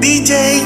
DJ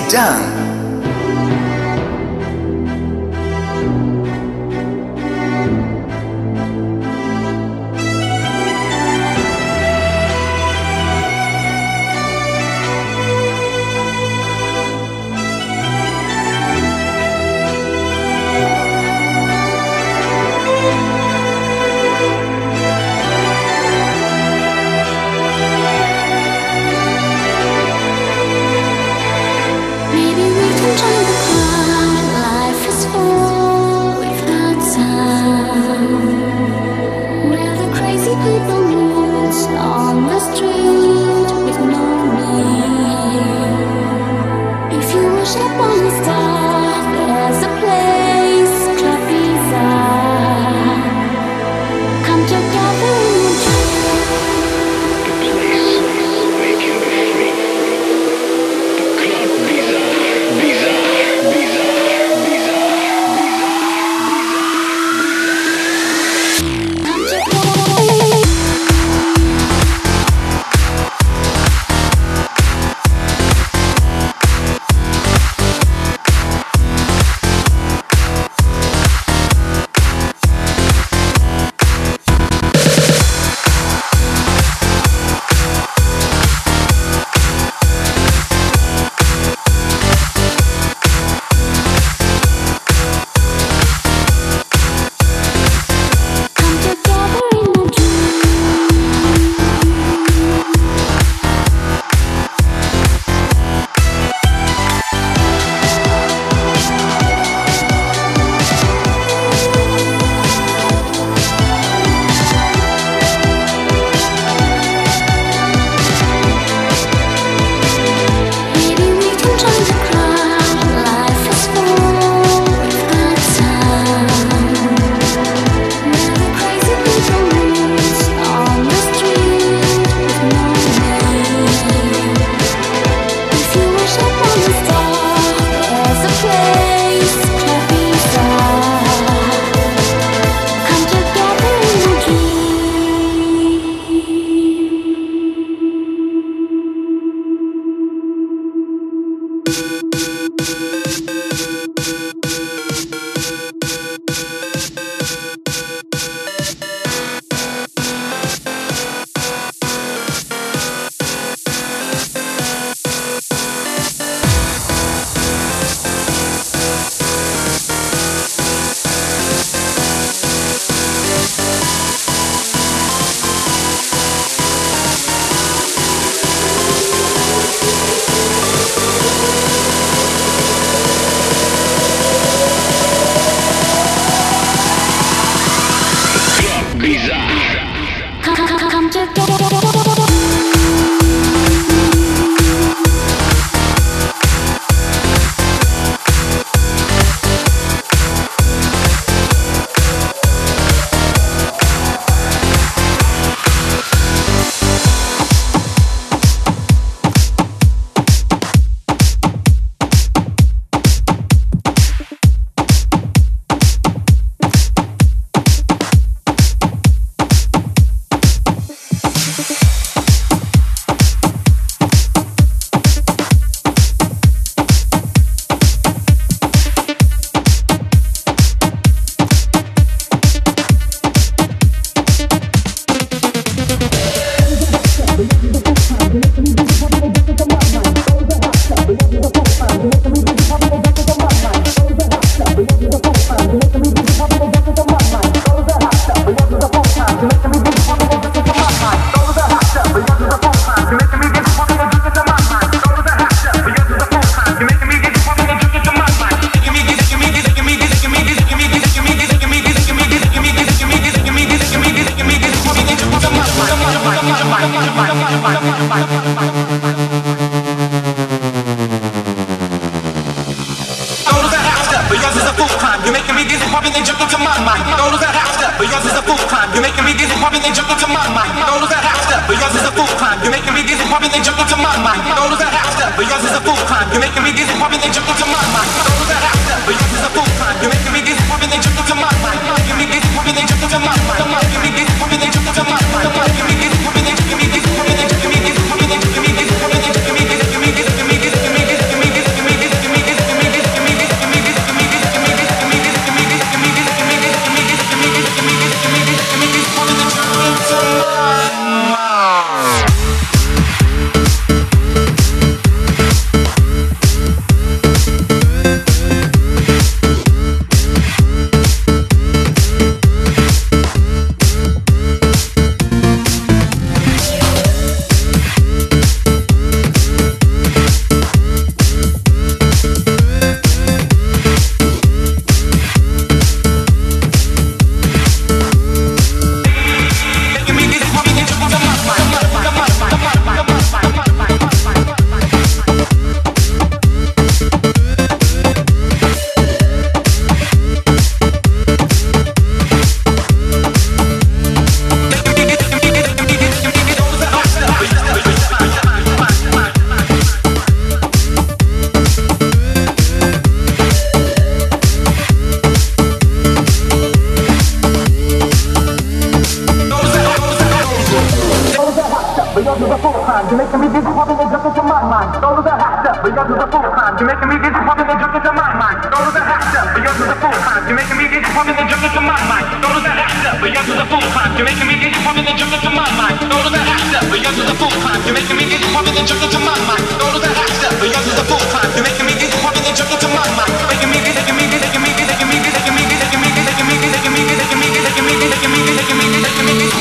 into my mind. Those that half step, but yours is a full climb. You're making me dizzy, popping and jump into my mind. Those that half step, but yours is a full climb. You're making me dizzy, popping and jump into my mind. Those that half step, but yours is a full climb. You're making me dizzy, popping and jump into my mind. Those that half step, but yours is a full climb. You're making me dizzy, popping and jump into my mind. You're making me dizzy, popping and jump into my mind. You're making me dizzy, popping and jump into my mind.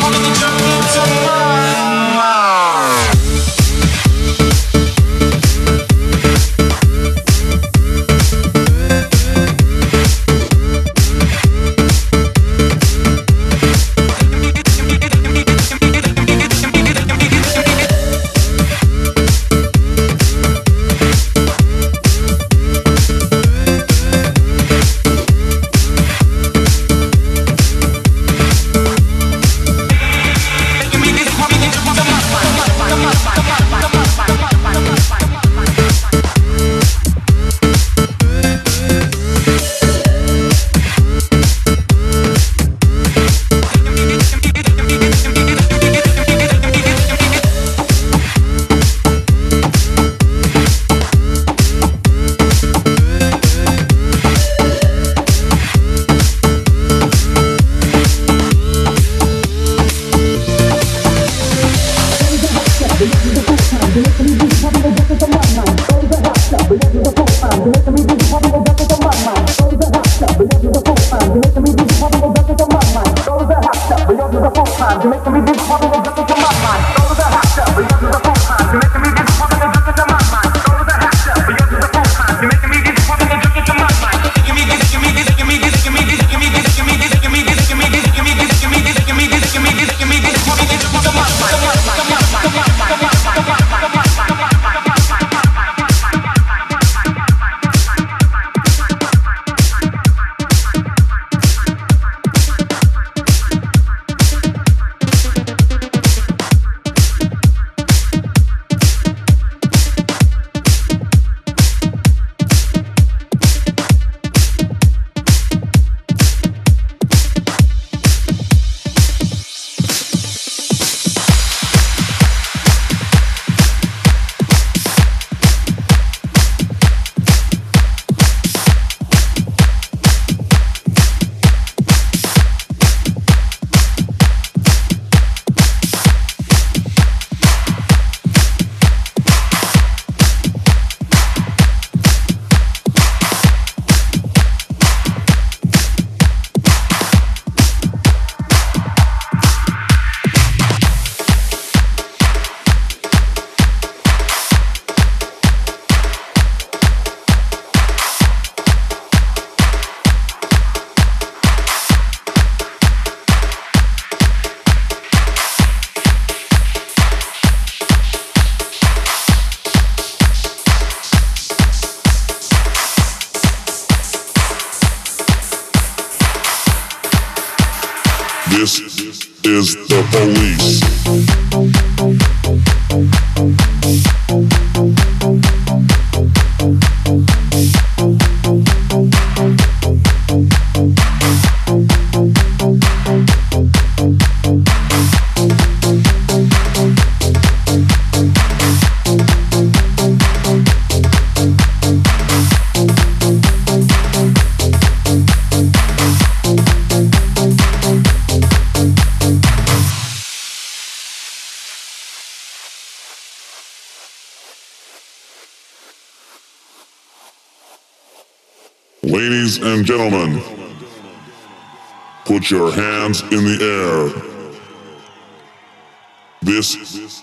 Holding the jungle. and gentlemen, put your hands in the air. This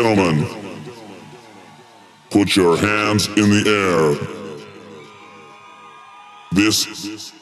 Jang. Put your hands in the air. This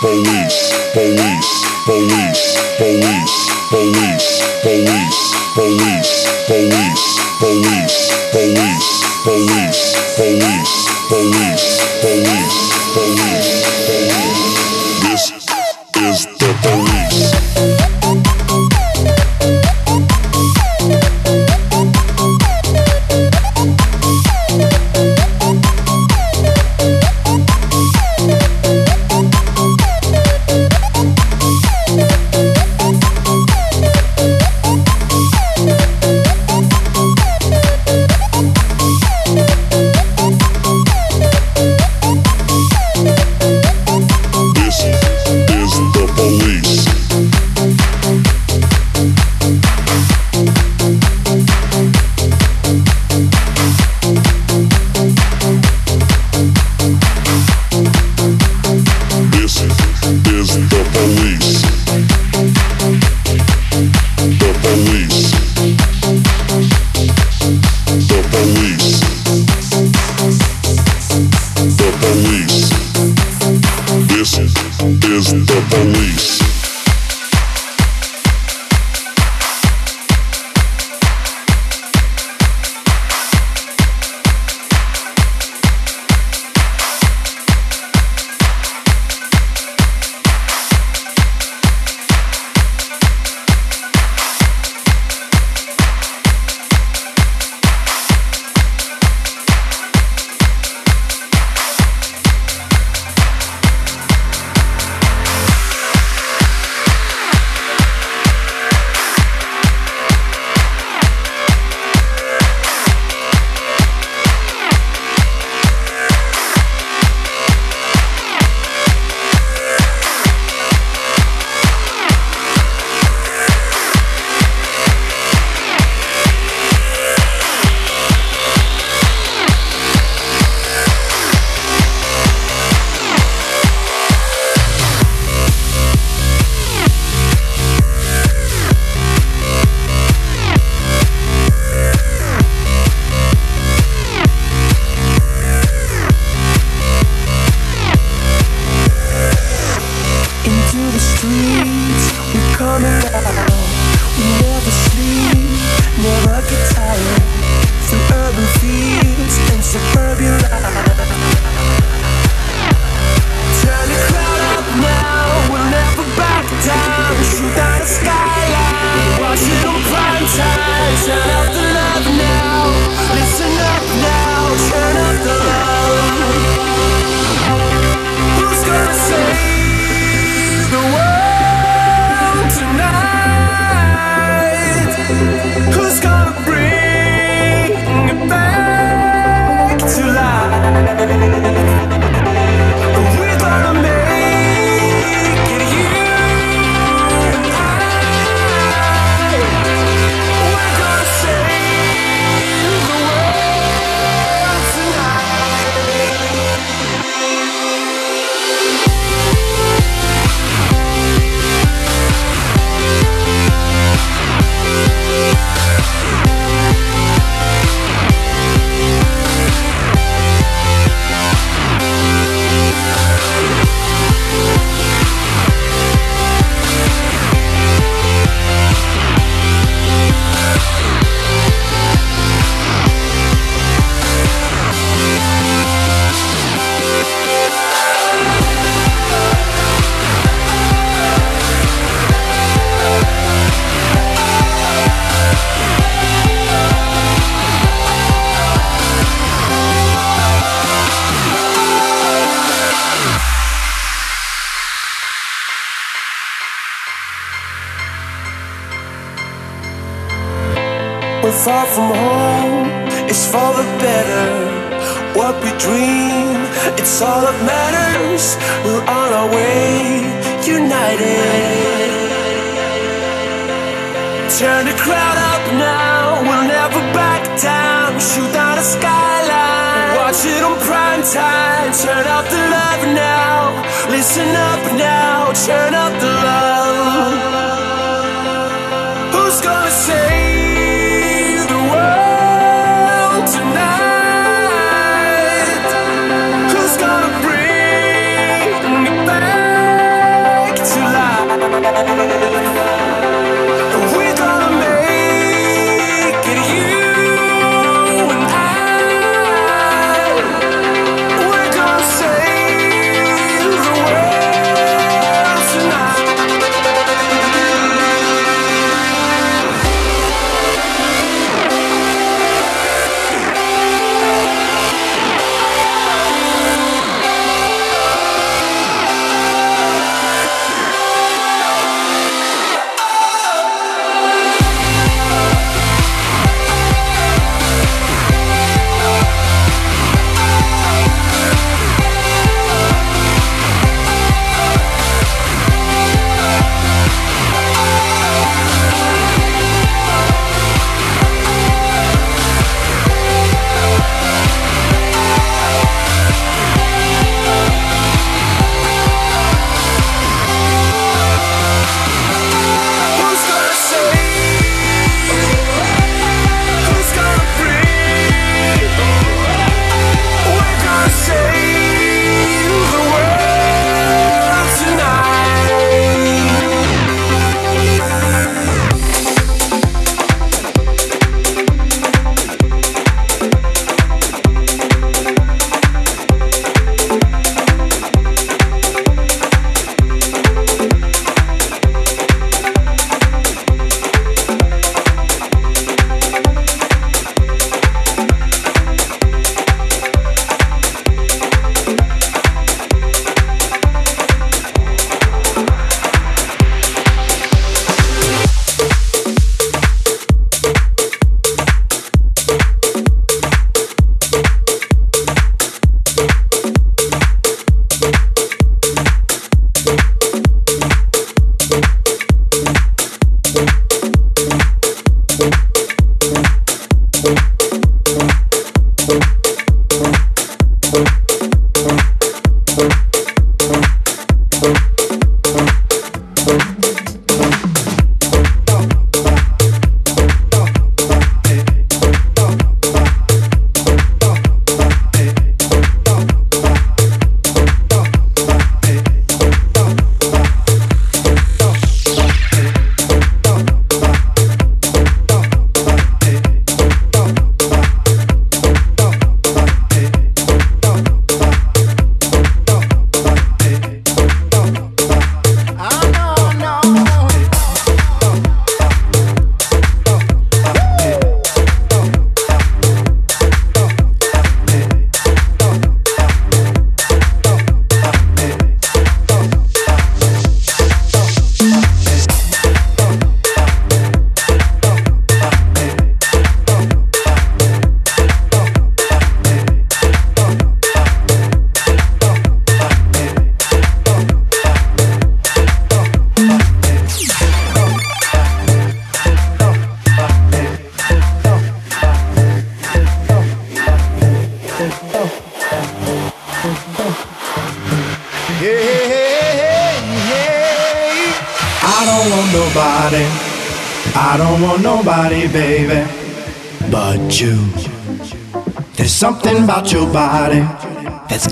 police, police, police, police, police, police, police, police, police, police, police, police, police, police, police. This is the police.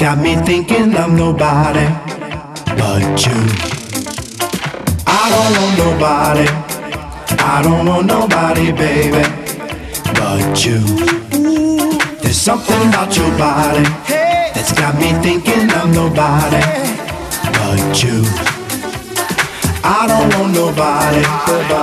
got me thinking I'm nobody but you. I don't want nobody. I don't want nobody, baby, but you. There's something about your body that's got me thinking I'm nobody but you. I don't want nobody. nobody.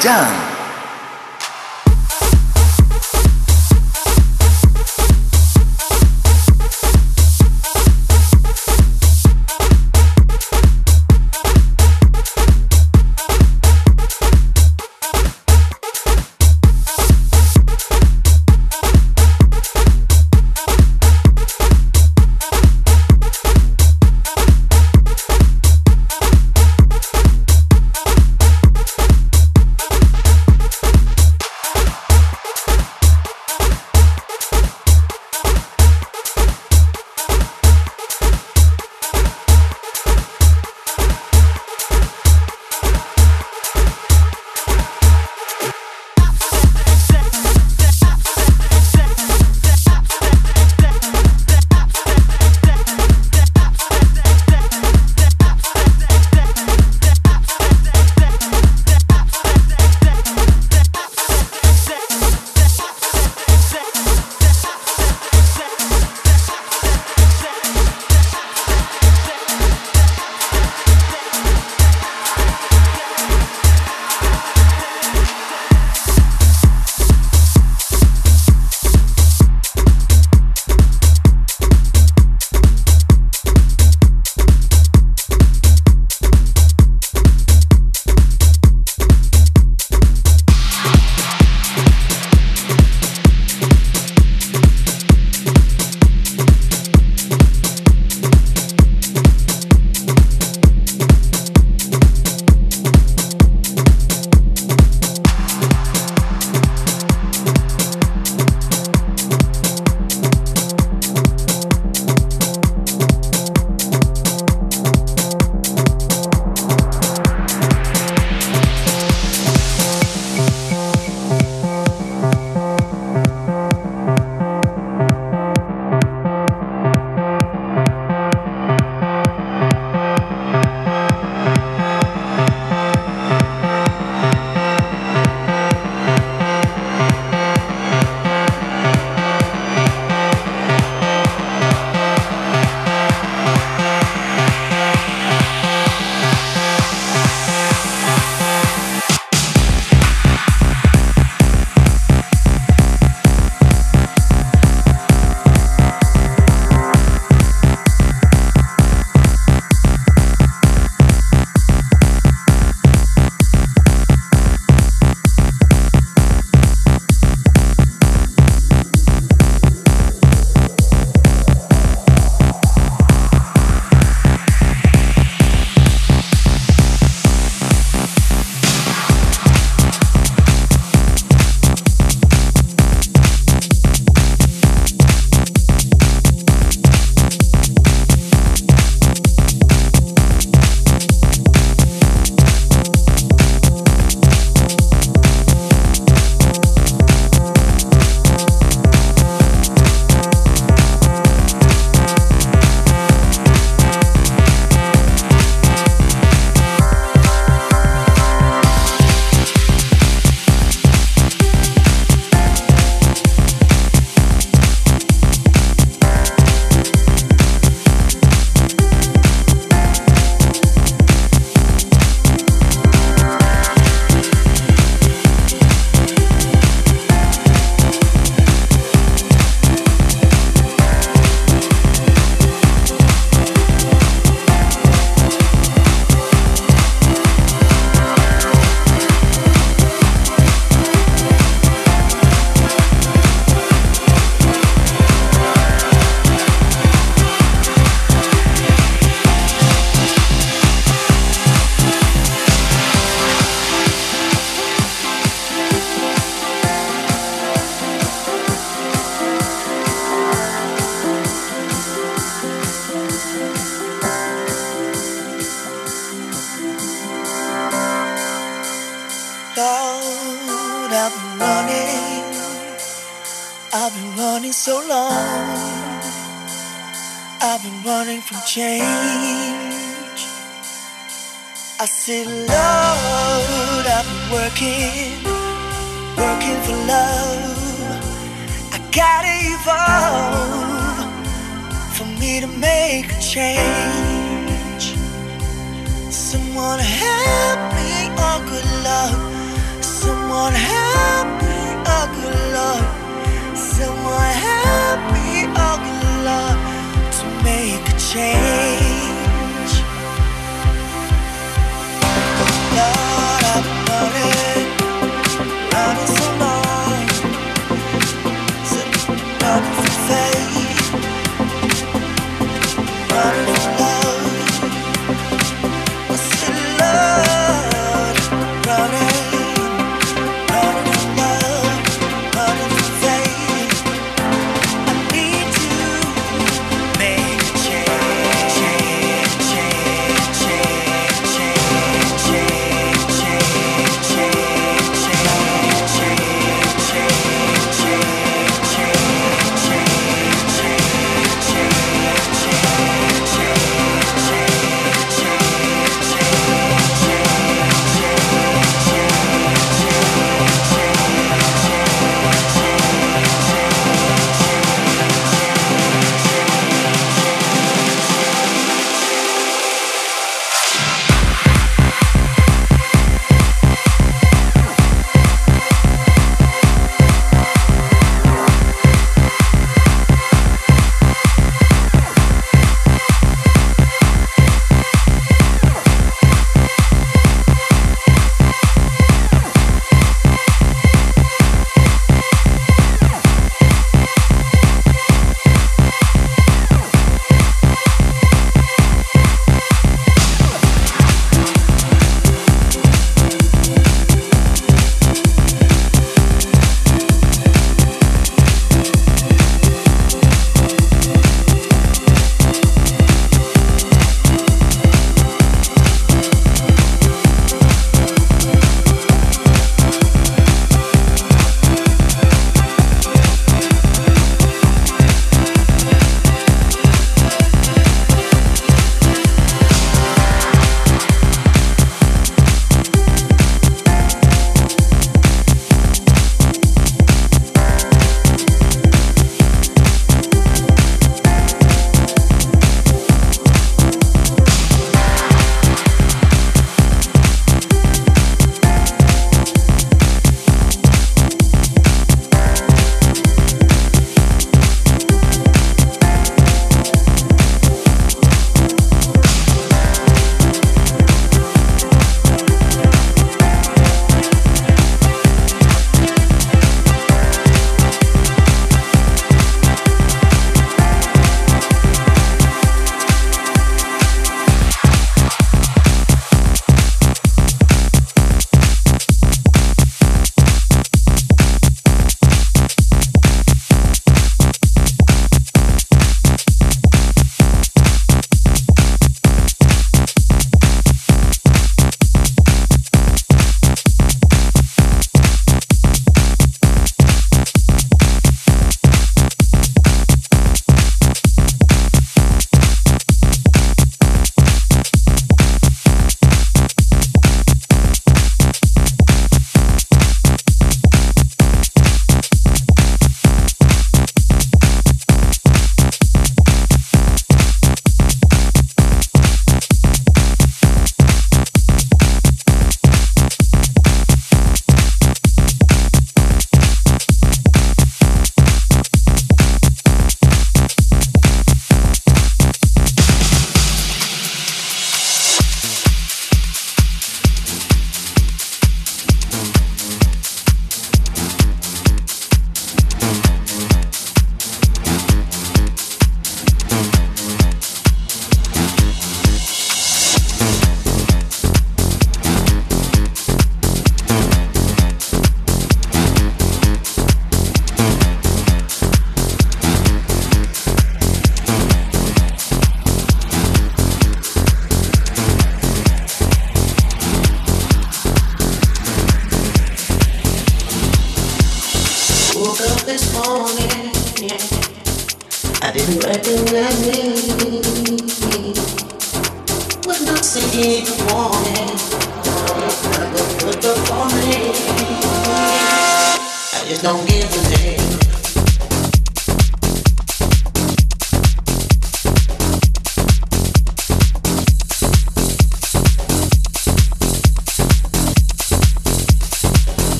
DJ said, Lord, I've been working, working for love. I gotta evolve for me to make a change. Someone help me, oh good Lord. Someone help me, oh good Lord. Someone help me, oh good Lord, to make a change.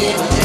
Yeah.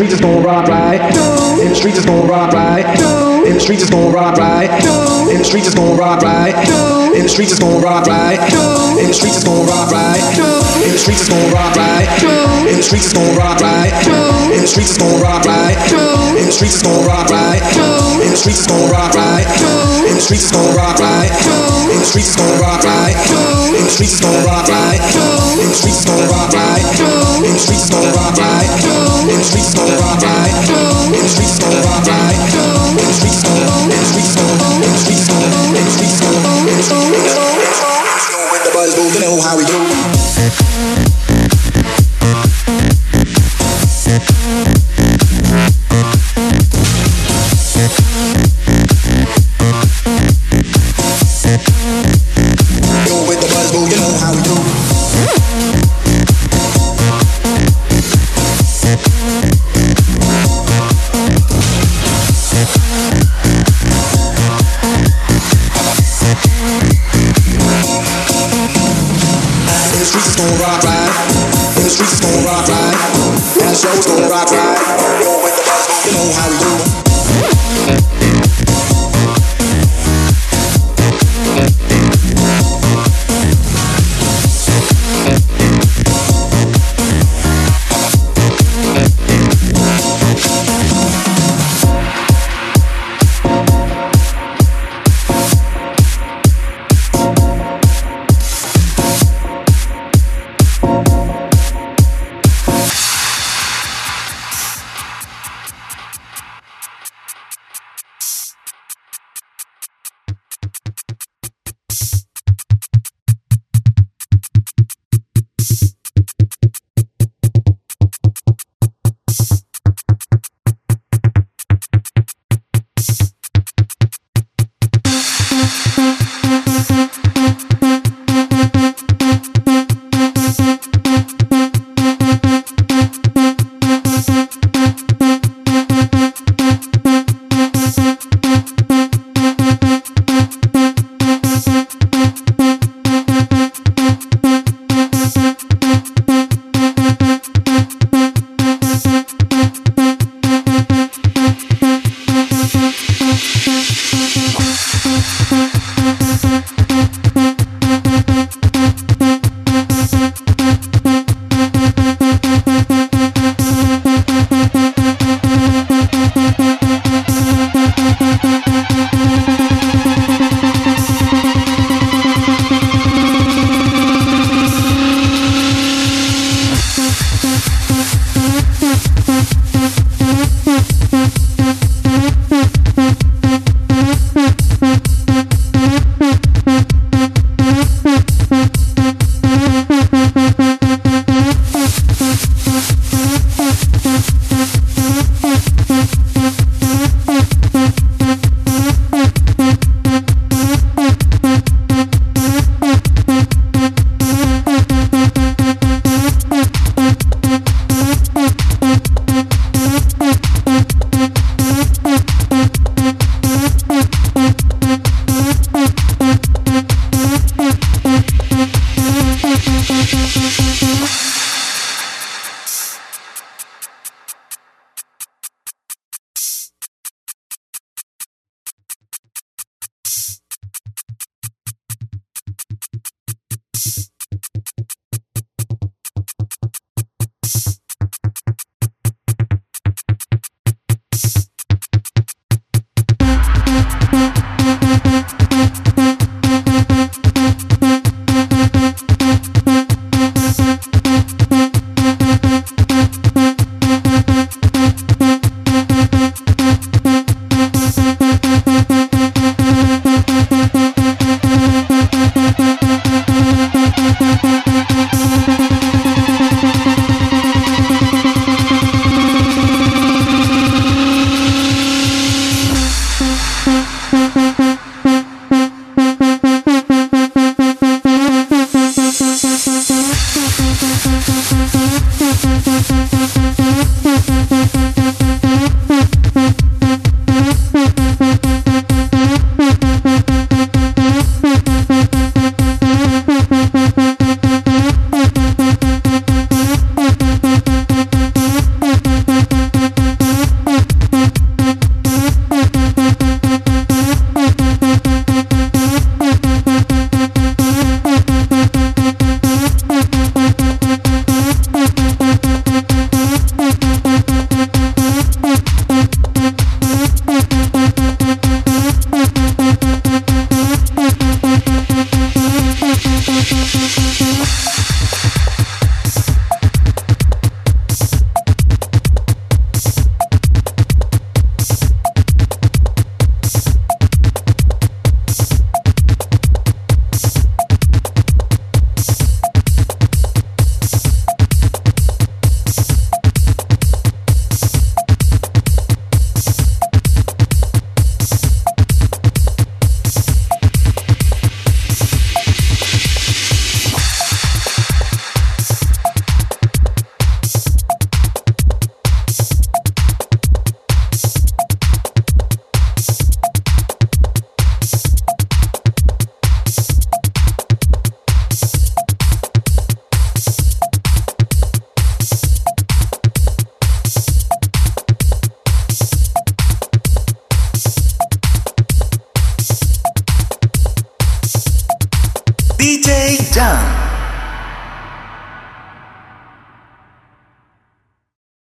Streets it's gon' rock right. In the streets it's gon' rock right. In the streets it's gon' rock right. In the streets it's gon' rock right. In the streets it's gon' rock right. In the streets it's gon' rock right. In the streets it's gon' rock right. In the streets it's gon' rock right. In the streets it's gon' rock right. In the streets it's gon' rock right. In the streets it's gon' rock right. In the streets it's gon' rock right. In the streets it's gon' rock right. In the streets it's gon' rock right. In the streets it's gon' rock right. In the streets it's gon' rock right. In the streets it's gon' rock right. In the streets it's gon' rock right. In the streets how we do.